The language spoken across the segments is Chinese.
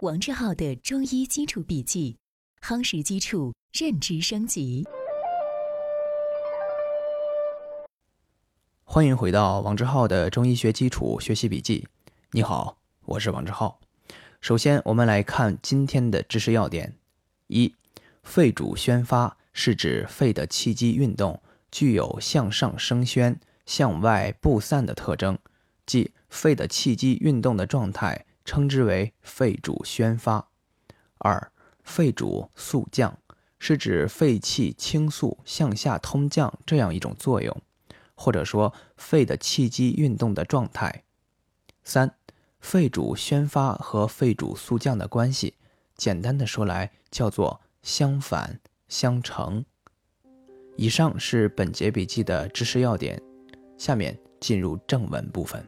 王志浩的中医基础笔记，夯实基础，认知升级。欢迎回到王志浩的中医学基础学习笔记。你好，我是王志浩。首先，我们来看今天的知识要点：一、肺主宣发是指肺的气机运动具有向上升宣、向外布散的特征，即肺的气机运动的状态。称之为肺主宣发。二、肺主肃降，是指肺气倾肃向下通降这样一种作用，或者说肺的气机运动的状态。三、肺主宣发和肺主肃降的关系，简单的说来叫做相反相成。以上是本节笔记的知识要点，下面进入正文部分。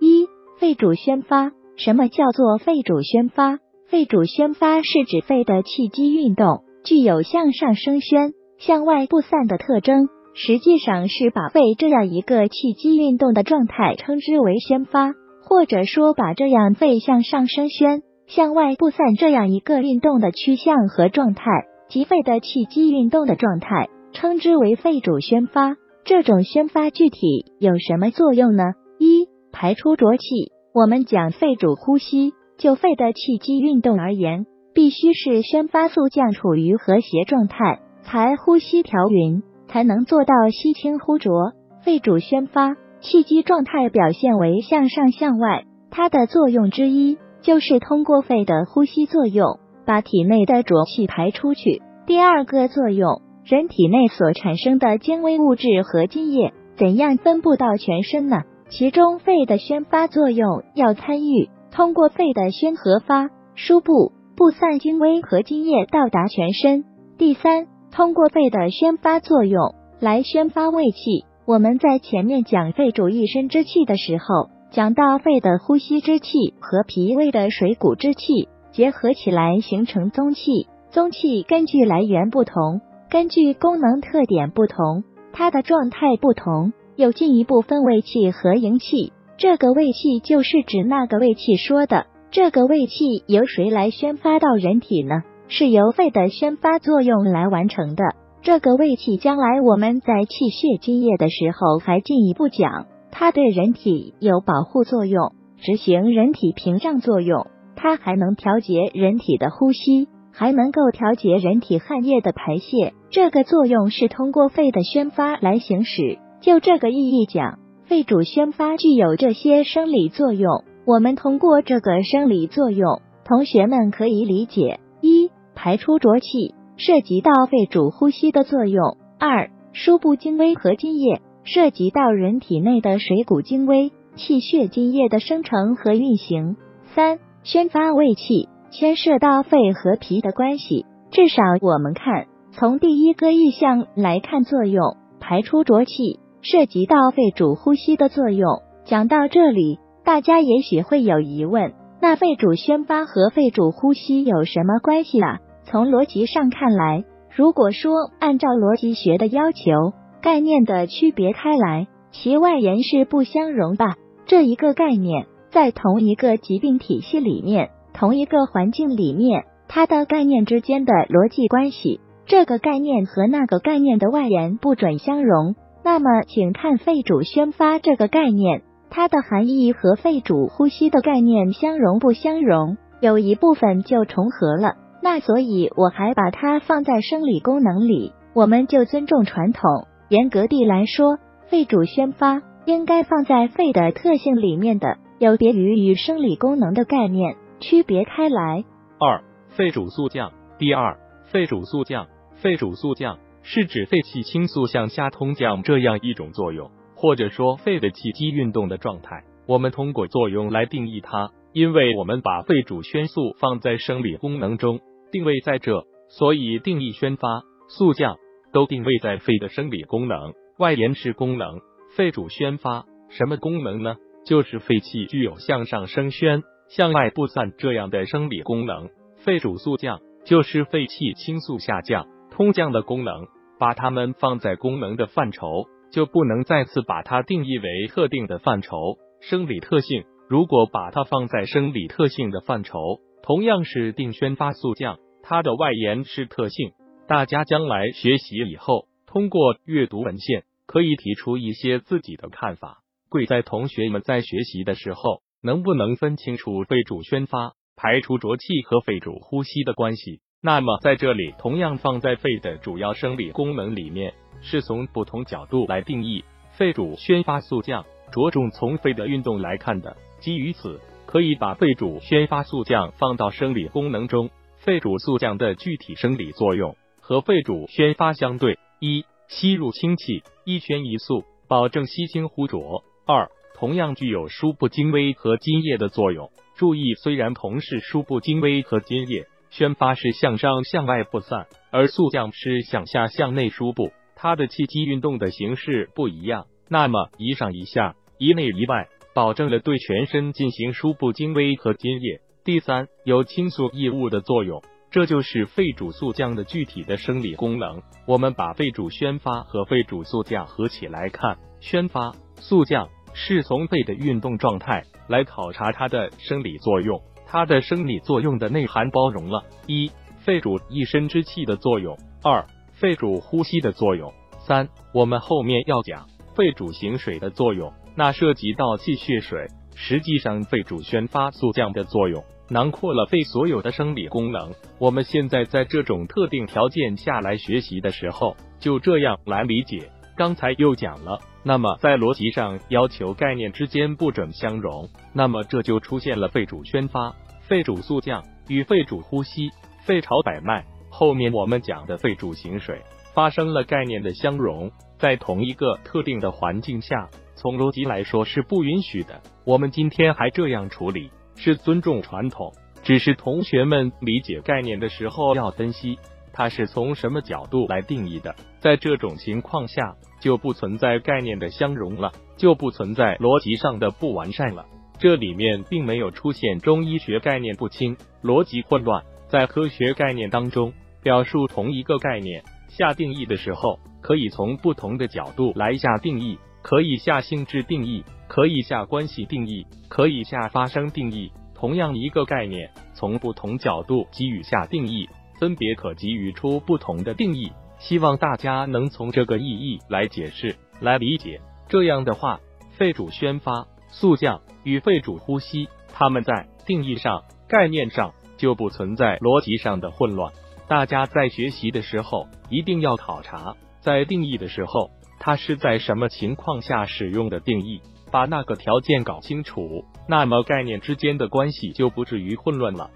一、肺主宣发。什么叫做肺主宣发？肺主宣发是指肺的气机运动具有向上升宣、向外布散的特征，实际上是把肺这样一个气机运动的状态称之为宣发，或者说把这样肺向上升宣、向外布散这样一个运动的趋向和状态即肺的气机运动的状态称之为肺主宣发。这种宣发具体有什么作用呢？一、排出浊气。我们讲肺主呼吸，就肺的气机运动而言，必须是宣发肃降处于和谐状态，才呼吸调匀，才能做到吸清呼浊。肺主宣发，气机状态表现为向上向外，它的作用之一就是通过肺的呼吸作用，把体内的浊气排出去。第二个作用，人体内所产生的精微物质和津液，怎样分布到全身呢？其中肺的宣发作用要参与，通过肺的宣和发输布布散精微和津液到达全身。第三，通过肺的宣发作用来宣发胃气。我们在前面讲肺主一身之气的时候，讲到肺的呼吸之气和脾胃的水谷之气结合起来形成宗气，宗气根据来源不同，根据功能特点不同，它的状态不同。又进一步分胃气和营气，这个胃气就是指那个胃气说的，这个胃气由谁来宣发到人体呢？是由肺的宣发作用来完成的。这个胃气将来我们在气血津液的时候还进一步讲，它对人体有保护作用，执行人体屏障作用，它还能调节人体的呼吸，还能够调节人体汗液的排泄。这个作用是通过肺的宣发来行使。就这个意义讲，肺主宣发具有这些生理作用。我们通过这个生理作用，同学们可以理解：一、排出浊气，涉及到肺主呼吸的作用；二、输布精微和津液，涉及到人体内的水谷精微、气血津液的生成和运行；三、宣发胃气，牵涉到肺和脾的关系。至少我们看，从第一个意象来看，作用排出浊气。涉及到肺主呼吸的作用，讲到这里，大家也许会有疑问：那肺主宣发和肺主呼吸有什么关系啊？从逻辑上看来，如果说按照逻辑学的要求，概念的区别开来，其外延是不相容吧？这一个概念在同一个疾病体系里面，同一个环境里面，它的概念之间的逻辑关系，这个概念和那个概念的外延不准相容。那么，请看肺主宣发这个概念，它的含义和肺主呼吸的概念相容不相容？有一部分就重合了。那所以我还把它放在生理功能里。我们就尊重传统，严格地来说，肺主宣发应该放在肺的特性里面的，有别于与生理功能的概念区别开来。二、肺主肃降。第二，肺主肃降，肺主肃降。是指肺气倾肃向下通降这样一种作用，或者说肺的气机运动的状态。我们通过作用来定义它，因为我们把肺主宣肃放在生理功能中，定位在这，所以定义宣发、肃降都定位在肺的生理功能。外延是功能，肺主宣发什么功能呢？就是肺气具有向上升宣、向外布散这样的生理功能。肺主肃降就是肺气倾肃下降、通降的功能。把它们放在功能的范畴，就不能再次把它定义为特定的范畴。生理特性如果把它放在生理特性的范畴，同样是定宣发速降，它的外延是特性。大家将来学习以后，通过阅读文献，可以提出一些自己的看法。贵在同学们在学习的时候，能不能分清楚肺主宣发、排除浊气和肺主呼吸的关系？那么在这里，同样放在肺的主要生理功能里面，是从不同角度来定义肺主宣发速降，着重从肺的运动来看的。基于此，可以把肺主宣发速降放到生理功能中。肺主速降的具体生理作用和肺主宣发相对：一、吸入清气，一宣一速，保证吸清呼浊；二、同样具有输布精微和津液的作用。注意，虽然同是输布精微和津液，宣发是向上向外布散，而速降是向下向内输布，它的气机运动的形式不一样。那么一上一下，一内一外。保证了对全身进行输布精微和津液。第三，有清肃异物的作用，这就是肺主速降的具体的生理功能。我们把肺主宣发和肺主速降合起来看，宣发、速降是从肺的运动状态来考察它的生理作用。它的生理作用的内涵包容了：一、肺主一身之气的作用；二、肺主呼吸的作用；三、我们后面要讲肺主行水的作用。那涉及到气血水，实际上肺主宣发速降的作用，囊括了肺所有的生理功能。我们现在在这种特定条件下来学习的时候，就这样来理解。刚才又讲了，那么在逻辑上要求概念之间不准相容，那么这就出现了肺主宣发、肺主速降与肺主呼吸、肺朝百脉。后面我们讲的肺主行水发生了概念的相容，在同一个特定的环境下。从逻辑来说是不允许的。我们今天还这样处理，是尊重传统。只是同学们理解概念的时候要分析，它是从什么角度来定义的。在这种情况下，就不存在概念的相容了，就不存在逻辑上的不完善了。这里面并没有出现中医学概念不清、逻辑混乱。在科学概念当中，表述同一个概念下定义的时候，可以从不同的角度来下定义。可以下性质定义，可以下关系定义，可以下发生定义。同样一个概念，从不同角度给予下定义，分别可给予出不同的定义。希望大家能从这个意义来解释、来理解。这样的话，肺主宣发、速降与肺主呼吸，它们在定义上、概念上就不存在逻辑上的混乱。大家在学习的时候一定要考察，在定义的时候。它是在什么情况下使用的定义？把那个条件搞清楚，那么概念之间的关系就不至于混乱了。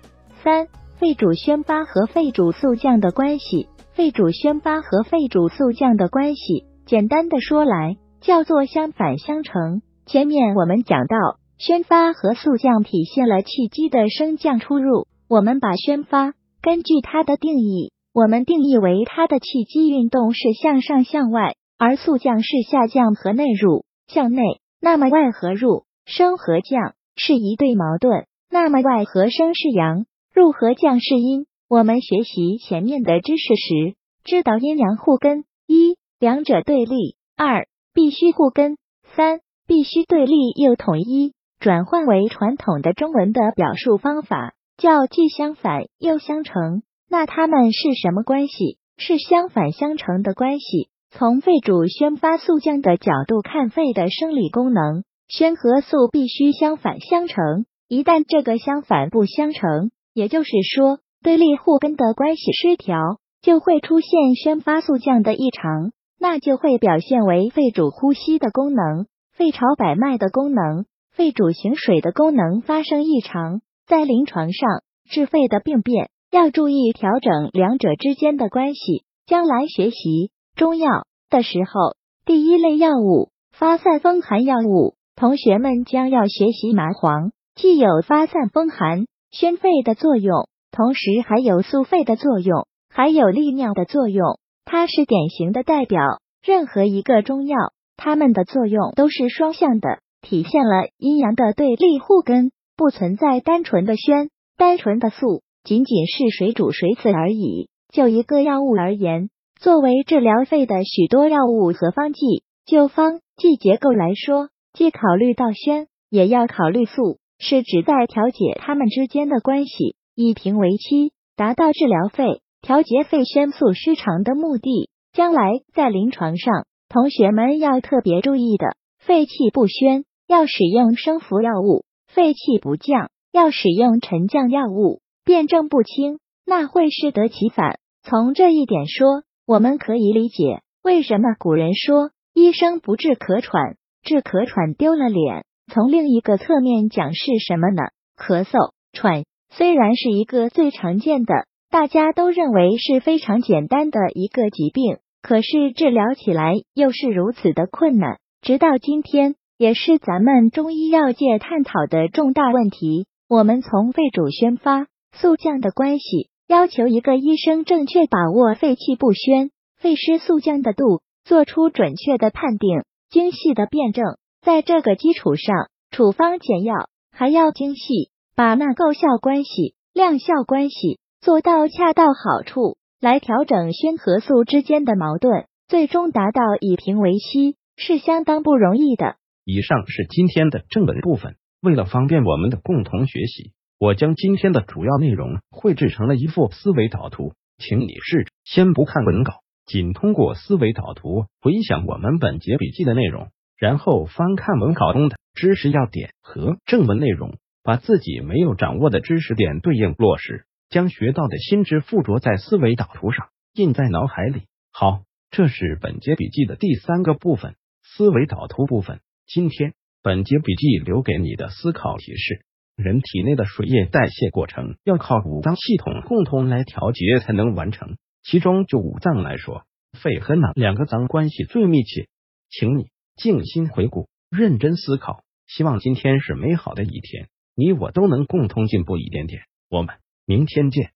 三、肺主宣发和肺主速降的关系。肺主宣发和肺主速降的关系，简单的说来，叫做相反相成。前面我们讲到，宣发和速降体现了气机的升降出入。我们把宣发根据它的定义，我们定义为它的气机运动是向上向外。而速降是下降和内入，向内，那么外和入，升和降是一对矛盾。那么外和升是阳，入和降是阴。我们学习前面的知识时，知道阴阳互根，一两者对立，二必须互根，三必须对立又统一。转换为传统的中文的表述方法，叫既相反又相成。那它们是什么关系？是相反相成的关系。从肺主宣发速降的角度看，肺的生理功能，宣和速必须相反相成。一旦这个相反不相成，也就是说对立互根的关系失调，就会出现宣发速降的异常，那就会表现为肺主呼吸的功能、肺朝百脉的功能、肺主行水的功能发生异常。在临床上治肺的病变，要注意调整两者之间的关系。将来学习。中药的时候，第一类药物发散风寒药物，同学们将要学习麻黄，既有发散风寒、宣肺的作用，同时还有肃肺的作用，还有利尿的作用。它是典型的代表。任何一个中药，它们的作用都是双向的，体现了阴阳的对立互根，不存在单纯的宣、单纯的肃，仅仅是水煮水此而已。就一个药物而言。作为治疗肺的许多药物和方剂，就方剂结构来说，既考虑到宣也要考虑素，是指在调节他们之间的关系，以平为期，达到治疗肺、调节肺宣素失常的目的。将来在临床上，同学们要特别注意的，肺气不宣，要使用升服药物；肺气不降，要使用沉降药物。辩证不清，那会适得其反。从这一点说，我们可以理解为什么古人说“医生不治咳喘，治咳喘丢了脸”。从另一个侧面讲是什么呢？咳嗽、喘虽然是一个最常见的。大家都认为是非常简单的一个疾病，可是治疗起来又是如此的困难，直到今天也是咱们中医药界探讨的重大问题。我们从肺主宣发、肃降的关系，要求一个医生正确把握肺气不宣、肺湿速降的度，做出准确的判定、精细的辩证。在这个基础上，处方简要，还要精细，把那构效关系、量效关系。做到恰到好处，来调整宣和素之间的矛盾，最终达到以平为息，是相当不容易的。以上是今天的正文部分。为了方便我们的共同学习，我将今天的主要内容绘制成了一幅思维导图，请你试着先不看文稿，仅通过思维导图回想我们本节笔记的内容，然后翻看文稿中的知识要点和正文内容，把自己没有掌握的知识点对应落实。将学到的新知附着在思维导图上，印在脑海里。好，这是本节笔记的第三个部分——思维导图部分。今天本节笔记留给你的思考提示：人体内的水液代谢过程要靠五脏系统共同来调节才能完成。其中就五脏来说，肺和哪两个脏关系最密切？请你静心回顾，认真思考。希望今天是美好的一天，你我都能共同进步一点点。我们。明天见。